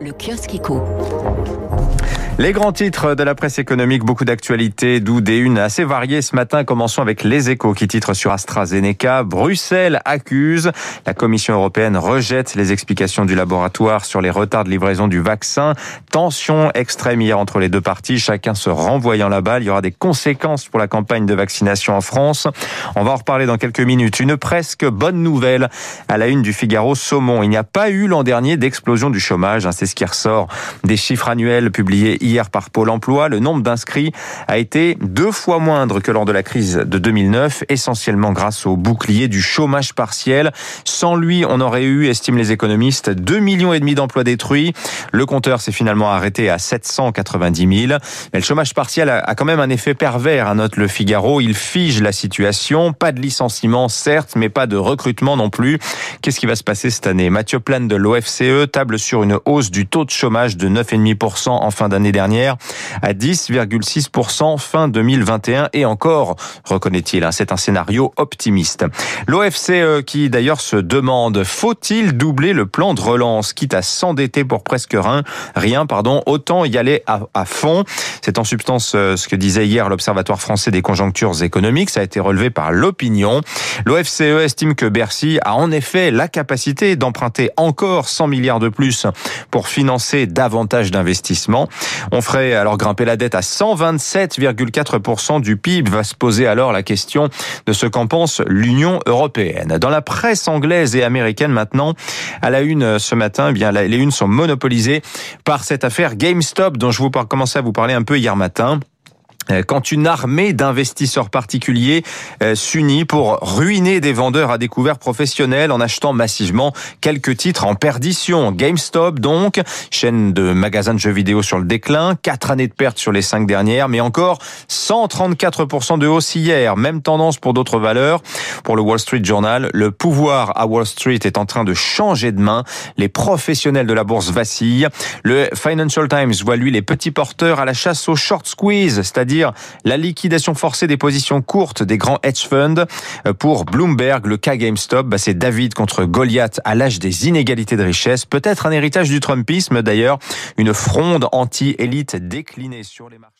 Le kiosque éco. Les grands titres de la presse économique, beaucoup d'actualités, d'où des unes assez variées ce matin. Commençons avec les échos qui titrent sur AstraZeneca. Bruxelles accuse. La Commission européenne rejette les explications du laboratoire sur les retards de livraison du vaccin. Tension extrême hier entre les deux parties, chacun se renvoyant la balle. Il y aura des conséquences pour la campagne de vaccination en France. On va en reparler dans quelques minutes. Une presque bonne nouvelle à la une du Figaro Saumon. Il n'y a pas eu l'an dernier d'explosion du chômage. Hein. C'est ce qui ressort des chiffres annuels publiés hier par Pôle emploi, le nombre d'inscrits a été deux fois moindre que lors de la crise de 2009, essentiellement grâce au bouclier du chômage partiel. Sans lui, on aurait eu, estiment les économistes, 2 millions et demi d'emplois détruits. Le compteur s'est finalement arrêté à 790 000. Mais le chômage partiel a quand même un effet pervers, hein, note le Figaro. Il fige la situation. Pas de licenciement, certes, mais pas de recrutement non plus. Qu'est-ce qui va se passer cette année? Mathieu Plane de l'OFCE table sur une hausse du taux de chômage de 9,5% en fin d'année dernière à 10,6% fin 2021 et encore, reconnaît-il. Hein, c'est un scénario optimiste. L'OFCE qui d'ailleurs se demande faut-il doubler le plan de relance quitte à s'endetter pour presque rien, rien pardon, autant y aller à, à fond? C'est en substance euh, ce que disait hier l'Observatoire français des conjonctures économiques. Ça a été relevé par l'opinion. L'OFCE estime que Bercy a en effet la capacité d'emprunter encore 100 milliards de plus pour financer davantage d'investissements. On ferait alors grimper la dette à 127,4% du PIB. Va se poser alors la question de ce qu'en pense l'Union européenne. Dans la presse anglaise et américaine maintenant, à la une ce matin, eh bien les unes sont monopolisées par cette affaire GameStop dont je vous commençais à vous parler un peu hier matin. Euh, quand une armée d'investisseurs particuliers euh, s'unit pour ruiner des vendeurs à découvert professionnels en achetant massivement quelques titres en perdition. GameStop donc, chaîne de magasins de jeux vidéo sur le déclin, quatre années de perte sur les cinq dernières, mais encore 134% de hausse hier. Même tendance pour d'autres valeurs. Pour le Wall Street Journal, le pouvoir à Wall Street est en train de changer de main. Les professionnels de la bourse vacillent. Le Financial Times voit lui les petits porteurs à la chasse au short squeeze, c'est-à-dire la liquidation forcée des positions courtes des grands hedge funds. Euh, pour Bloomberg, le cas GameStop, bah, c'est David contre Goliath à l'âge des inégalités de richesse. Peut-être un héritage du Trumpisme d'ailleurs, une fronde anti-élite déclinée sur les marchés.